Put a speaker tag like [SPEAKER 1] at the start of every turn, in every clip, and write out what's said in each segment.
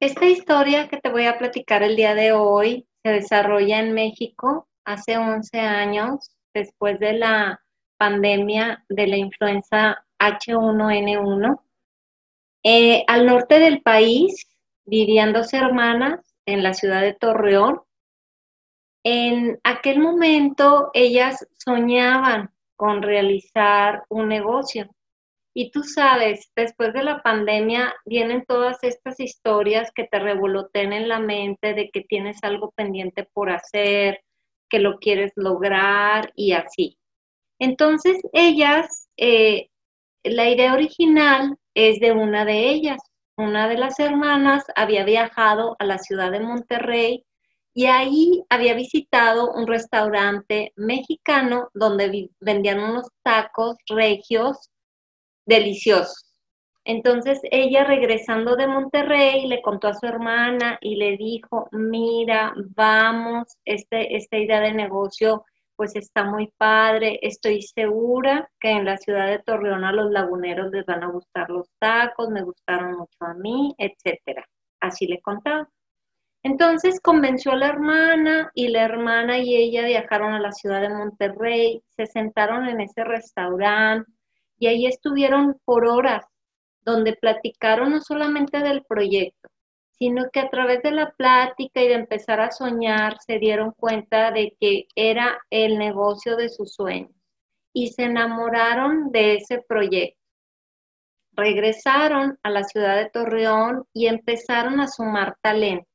[SPEAKER 1] Esta historia que te voy a platicar el día de hoy se desarrolla en México hace 11 años, después de la pandemia de la influenza H1N1. Eh, al norte del país vivían dos hermanas en la ciudad de Torreón. En aquel momento ellas soñaban con realizar un negocio. Y tú sabes, después de la pandemia vienen todas estas historias que te revoloten en la mente de que tienes algo pendiente por hacer, que lo quieres lograr y así. Entonces ellas, eh, la idea original es de una de ellas. Una de las hermanas había viajado a la ciudad de Monterrey y ahí había visitado un restaurante mexicano donde vendían unos tacos regios deliciosos. Entonces ella regresando de Monterrey le contó a su hermana y le dijo, mira, vamos, este, esta idea de negocio pues está muy padre, estoy segura que en la ciudad de Torreón a los laguneros les van a gustar los tacos, me gustaron mucho a mí, etcétera. Así le contaba. Entonces convenció a la hermana y la hermana y ella viajaron a la ciudad de Monterrey, se sentaron en ese restaurante y ahí estuvieron por horas, donde platicaron no solamente del proyecto, sino que a través de la plática y de empezar a soñar se dieron cuenta de que era el negocio de sus sueños y se enamoraron de ese proyecto. Regresaron a la ciudad de Torreón y empezaron a sumar talento.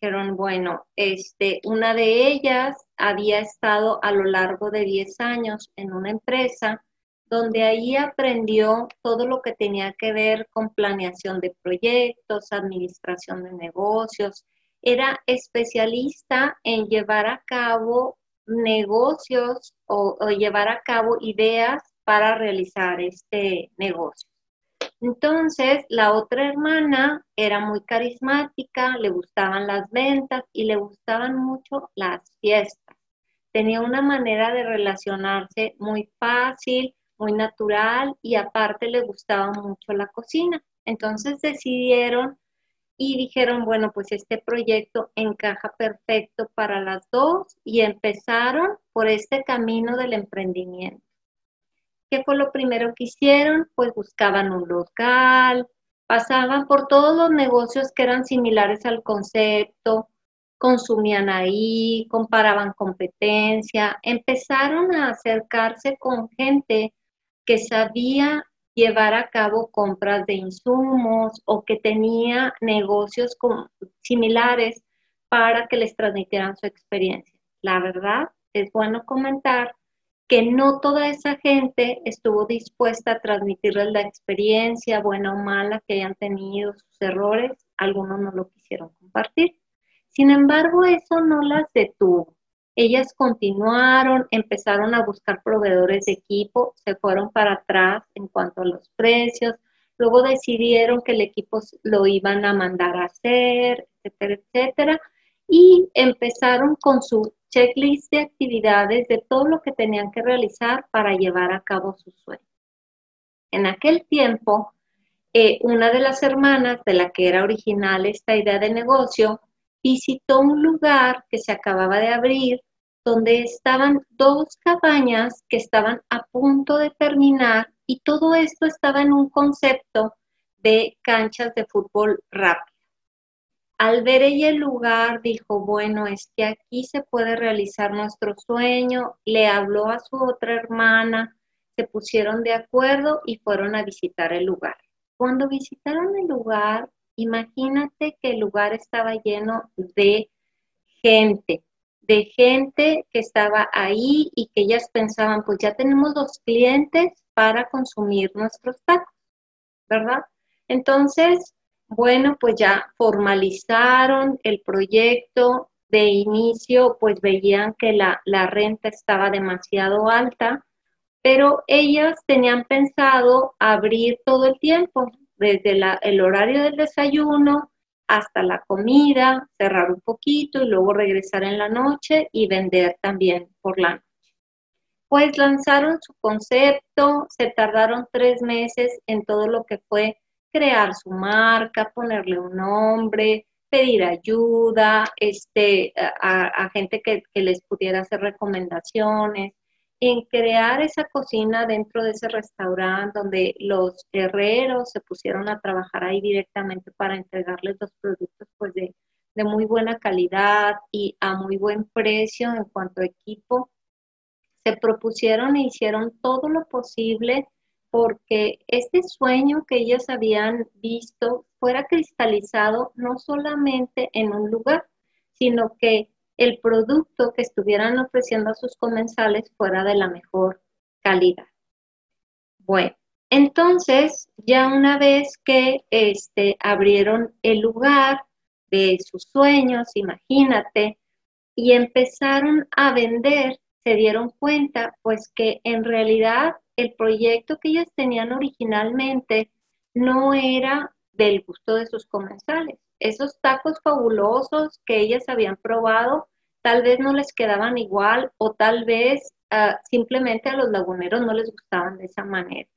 [SPEAKER 1] Dijeron, bueno, este, una de ellas había estado a lo largo de 10 años en una empresa donde ahí aprendió todo lo que tenía que ver con planeación de proyectos, administración de negocios. Era especialista en llevar a cabo negocios o, llevar a cabo ideas para realizar este negocio. Entonces, la otra hermana era muy carismática, le gustaban las ventas y le gustaban mucho las fiestas. Tenía una manera de relacionarse muy fácil, muy natural y aparte le gustaba mucho la cocina. Entonces decidieron y dijeron, bueno, pues este proyecto encaja perfecto para las dos y empezaron por este camino del emprendimiento. ¿Qué fue lo primero que hicieron? Pues buscaban un local, pasaban por todos los negocios que eran similares al concepto, consumían ahí, comparaban competencia, empezaron a acercarse con gente que sabía llevar a cabo compras de insumos o que tenía negocios similares para que les transmitieran su experiencia. La verdad, es bueno comentar que no toda esa gente estuvo dispuesta a transmitirles la experiencia, buena o mala, que hayan tenido sus errores, algunos no lo quisieron compartir. Sin embargo, eso no las detuvo. Ellas continuaron, empezaron a buscar proveedores de equipo, se fueron para atrás en cuanto a los precios, luego decidieron que el equipo lo iban a mandar a hacer, etcétera, etcétera, y empezaron con su checklist de actividades de todo lo que tenían que realizar para llevar a cabo su sueño. En aquel tiempo, eh, una de las hermanas de la que era original esta idea de negocio visitó un lugar que se acababa de abrir donde estaban dos cabañas que estaban a punto de terminar y todo esto estaba en un concepto de canchas de fútbol rápido. Al ver ella el lugar, dijo, bueno, es que aquí se puede realizar nuestro sueño. Le habló a su otra hermana, se pusieron de acuerdo y fueron a visitar el lugar. Cuando visitaron el lugar, imagínate que el lugar estaba lleno de gente, de gente que estaba ahí y que ellas pensaban, pues ya tenemos los clientes para consumir nuestros tacos, ¿verdad? Entonces, bueno, pues ya formalizaron el proyecto. De inicio, pues veían que la, la renta estaba demasiado alta, pero ellas tenían pensado abrir todo el tiempo, desde el horario del desayuno hasta la comida, cerrar un poquito y luego regresar en la noche y vender también por la noche. Pues lanzaron su concepto, se tardaron tres meses en todo lo que fue crear su marca, ponerle un nombre, pedir ayuda, este, a, gente que, que, les pudiera hacer recomendaciones, en crear esa cocina dentro de ese restaurante donde los herreros se pusieron a trabajar ahí directamente para entregarles los productos pues de, de muy buena calidad y a muy buen precio en cuanto a equipo. Se propusieron e hicieron todo lo posible porque este sueño que ellos habían visto fuera cristalizado no solamente en un lugar, sino que el producto que estuvieran ofreciendo a sus comensales fuera de la mejor calidad. Bueno, entonces ya una vez que este, abrieron el lugar de sus sueños, imagínate, y empezaron a vender, se dieron cuenta pues que en realidad el proyecto que ellas tenían originalmente no era del gusto de sus comensales. Esos tacos fabulosos que ellas habían probado tal vez no les quedaban igual o tal vez ah, simplemente a los laguneros no les gustaban de esa manera.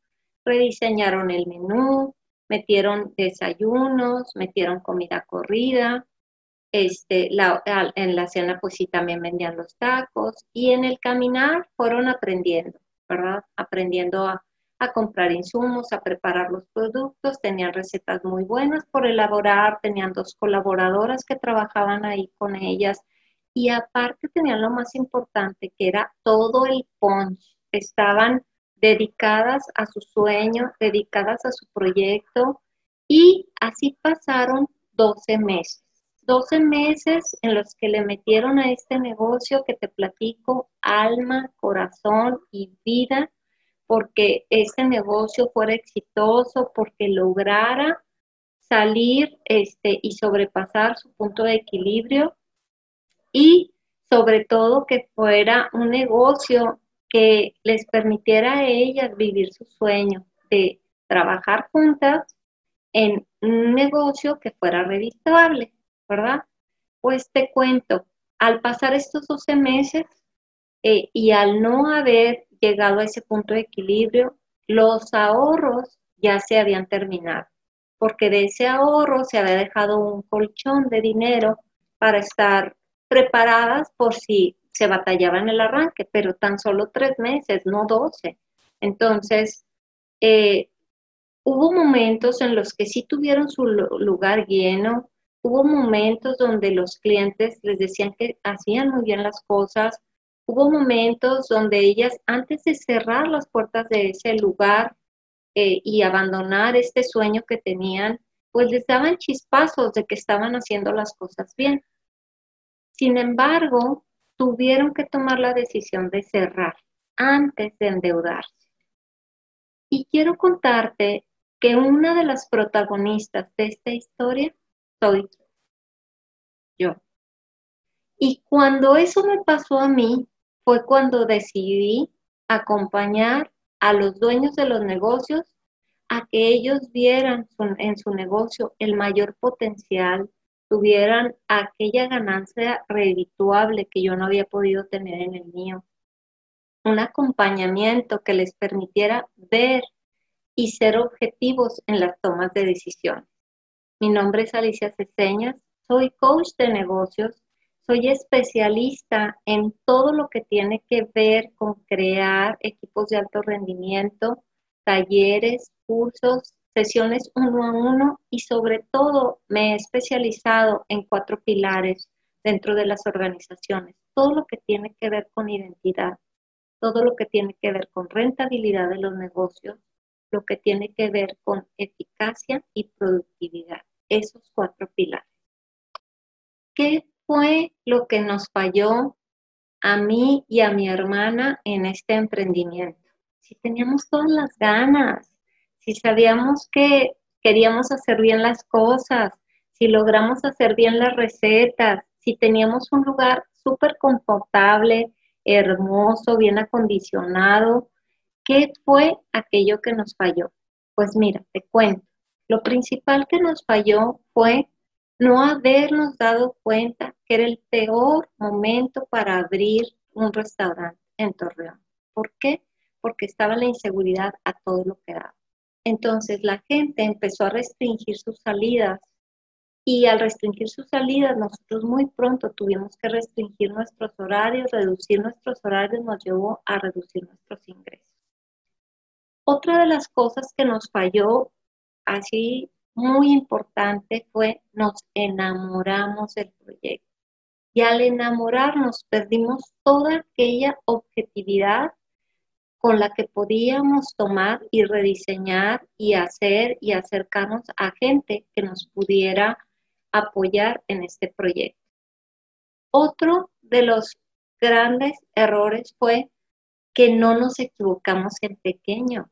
[SPEAKER 1] Rediseñaron el menú, metieron desayunos, metieron comida corrida, este, en la cena pues sí también vendían los tacos y en el caminar fueron aprendiendo. Aprendiendo a, comprar insumos, a preparar los productos, tenían recetas muy buenas por elaborar, tenían dos colaboradoras que trabajaban ahí con ellas y aparte tenían lo más importante que era todo el punch. Estaban dedicadas a su sueño, dedicadas a su proyecto y así pasaron 12 meses. 12 meses en los que le metieron a este negocio que te platico alma, corazón y vida, porque este negocio fuera exitoso, porque lograra salir este, y sobrepasar su punto de equilibrio y sobre todo que fuera un negocio que les permitiera a ellas vivir su sueño de trabajar juntas en un negocio que fuera redituable. ¿Verdad? Pues te cuento, al pasar estos 12 meses eh, y al no haber llegado a ese punto de equilibrio, los ahorros ya se habían terminado, porque de ese ahorro se había dejado un colchón de dinero para estar preparadas por si se batallaba en el arranque, pero tan solo tres meses, no 12. Entonces, eh, hubo momentos en los que sí tuvieron su lugar lleno, Hubo momentos donde los clientes les decían que hacían muy bien las cosas. Hubo momentos donde ellas, antes de cerrar las puertas de ese lugar eh, y abandonar este sueño que tenían, pues les daban chispazos de que estaban haciendo las cosas bien. Sin embargo, tuvieron que tomar la decisión de cerrar antes de endeudarse. Y quiero contarte que una de las protagonistas de esta historia soy yo. Y cuando eso me pasó a mí, fue cuando decidí acompañar a los dueños de los negocios a que ellos vieran en su negocio el mayor potencial, tuvieran aquella ganancia redituable que yo no había podido tener en el mío. Un acompañamiento que les permitiera ver y ser objetivos en las tomas de decisiones. Mi nombre es Alicia Ceseñas, soy coach de negocios, soy especialista en todo lo que tiene que ver con crear equipos de alto rendimiento, talleres, cursos, sesiones uno a uno y sobre todo me he especializado en cuatro pilares dentro de las organizaciones. Todo lo que tiene que ver con identidad, todo lo que tiene que ver con rentabilidad de los negocios, lo que tiene que ver con eficacia y productividad esos cuatro pilares. ¿Qué fue lo que nos falló a mí y a mi hermana en este emprendimiento? Si teníamos todas las ganas, si sabíamos que queríamos hacer bien las cosas, si logramos hacer bien las recetas, si teníamos un lugar súper confortable, hermoso, bien acondicionado, ¿qué fue aquello que nos falló? Pues mira, te cuento. Lo principal que nos falló fue no habernos dado cuenta que era el peor momento para abrir un restaurante en Torreón. ¿Por qué? Porque estaba la inseguridad a todo lo que daba. Entonces la gente empezó a restringir sus salidas y al restringir sus salidas nosotros muy pronto tuvimos que restringir nuestros horarios, reducir nuestros horarios nos llevó a reducir nuestros ingresos. Otra de las cosas que nos falló así muy importante fue nos enamoramos del proyecto. Y al enamorarnos perdimos toda aquella objetividad con la que podíamos tomar y rediseñar y hacer y acercarnos a gente que nos pudiera apoyar en este proyecto. Otro de los grandes errores fue que no nos equivocamos en pequeño.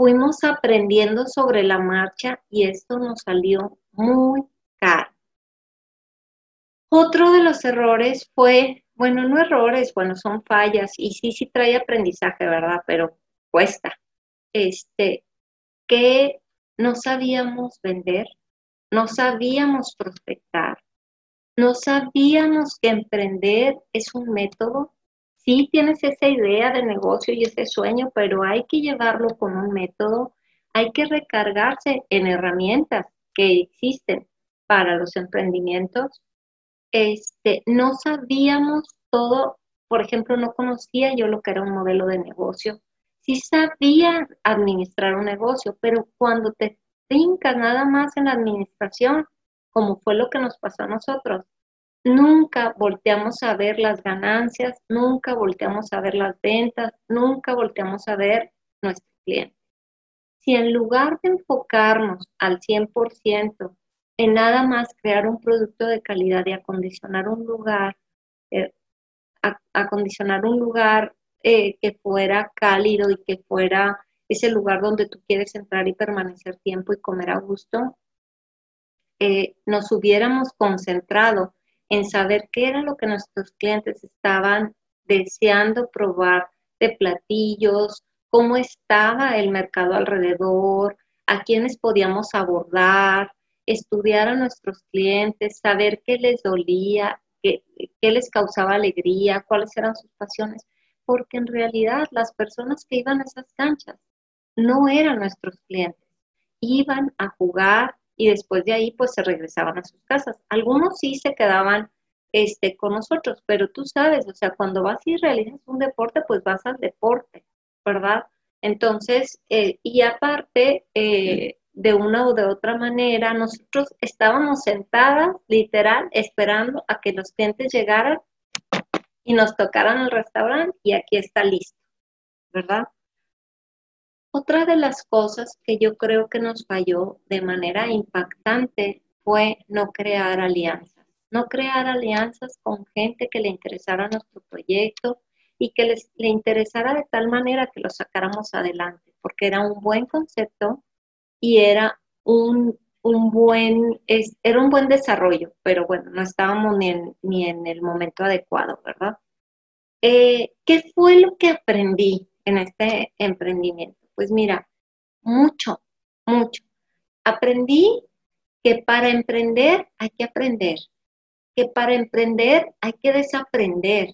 [SPEAKER 1] Fuimos aprendiendo sobre la marcha y esto nos salió muy caro. Otro de los errores fue bueno, no errores, bueno, son fallas y sí, sí trae aprendizaje, ¿verdad? Pero cuesta. Este, que no sabíamos vender, no sabíamos prospectar, no sabíamos que emprender es un método. Sí tienes esa idea de negocio y ese sueño, pero hay que llevarlo con un método, hay que recargarse en herramientas que existen para los emprendimientos. Este, no sabíamos todo, por ejemplo, no conocía yo lo que era un modelo de negocio. Sí sabía administrar un negocio, pero cuando te trincas nada más en la administración, como fue lo que nos pasó a nosotros, nunca volteamos a ver las ganancias, nunca volteamos a ver las ventas, nunca volteamos a ver nuestro cliente. Si en lugar de enfocarnos al 100% en nada más crear un producto de calidad y acondicionar un lugar, eh, acondicionar un lugar eh, que fuera cálido y que fuera ese lugar donde tú quieres entrar y permanecer tiempo y comer a gusto, eh, nos hubiéramos concentrado en saber qué era lo que nuestros clientes estaban deseando probar de platillos, cómo estaba el mercado alrededor, a quiénes podíamos abordar, estudiar a nuestros clientes, saber qué les dolía, qué, les causaba alegría, cuáles eran sus pasiones, porque en realidad las personas que iban a esas canchas no eran nuestros clientes, iban a jugar y después de ahí pues se regresaban a sus casas. Algunos sí se quedaban este, con nosotros, pero tú sabes, o sea, cuando vas y realizas un deporte, pues vas al deporte, ¿verdad? Entonces, eh, y aparte, eh, de una o de otra manera, nosotros estábamos sentadas, literal, esperando a que los clientes llegaran y nos tocaran el restaurante y aquí está listo, ¿verdad? Otra de las cosas que yo creo que nos falló de manera impactante fue no crear alianzas, no crear alianzas con gente que le interesara nuestro proyecto y que les, le interesara de tal manera que lo sacáramos adelante, porque era un buen concepto, y era un, buen, era un buen desarrollo, pero bueno, no estábamos ni en, ni en el momento adecuado, ¿verdad? Eh, ¿Qué fue lo que aprendí en este emprendimiento? Pues mira, mucho, mucho. Aprendí que para emprender hay que aprender, que para emprender hay que desaprender,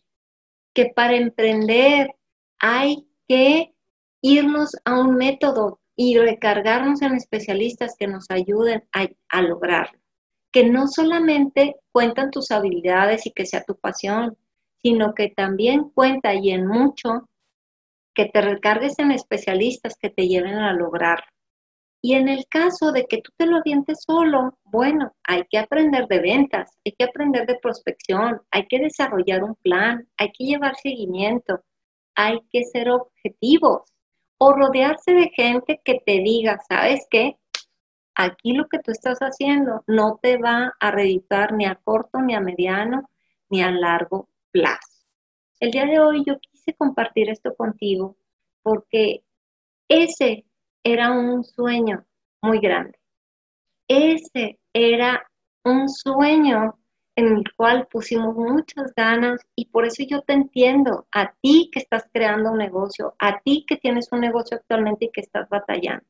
[SPEAKER 1] que para emprender hay que irnos a un método y recargarnos en especialistas que nos ayuden a, lograrlo. Que no solamente cuentan tus habilidades y que sea tu pasión, sino que también cuenta y en mucho que te recargues en especialistas que te lleven a lograrlo. Y en el caso de que tú te lo avientes solo, bueno, hay que aprender de ventas, hay que aprender de prospección, hay que desarrollar un plan, hay que llevar seguimiento, hay que ser objetivos o rodearse de gente que te diga, ¿sabes qué? Aquí lo que tú estás haciendo no te va a reeditar ni a corto, ni a mediano, ni a largo plazo. El día de hoy yo compartir esto contigo porque ese era un sueño muy grande. Ese era un sueño en el cual pusimos muchas ganas y por eso yo te entiendo, a ti que estás creando un negocio, a ti que tienes un negocio actualmente y que estás batallando.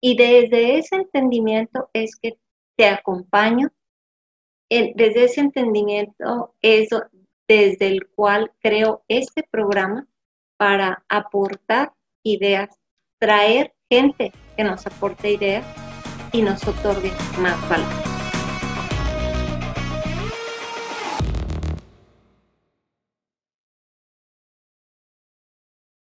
[SPEAKER 1] Y desde ese entendimiento es que te acompaño, desde ese entendimiento es desde el cual creo este programa para aportar ideas, traer gente que nos aporte ideas y nos otorgue más valor.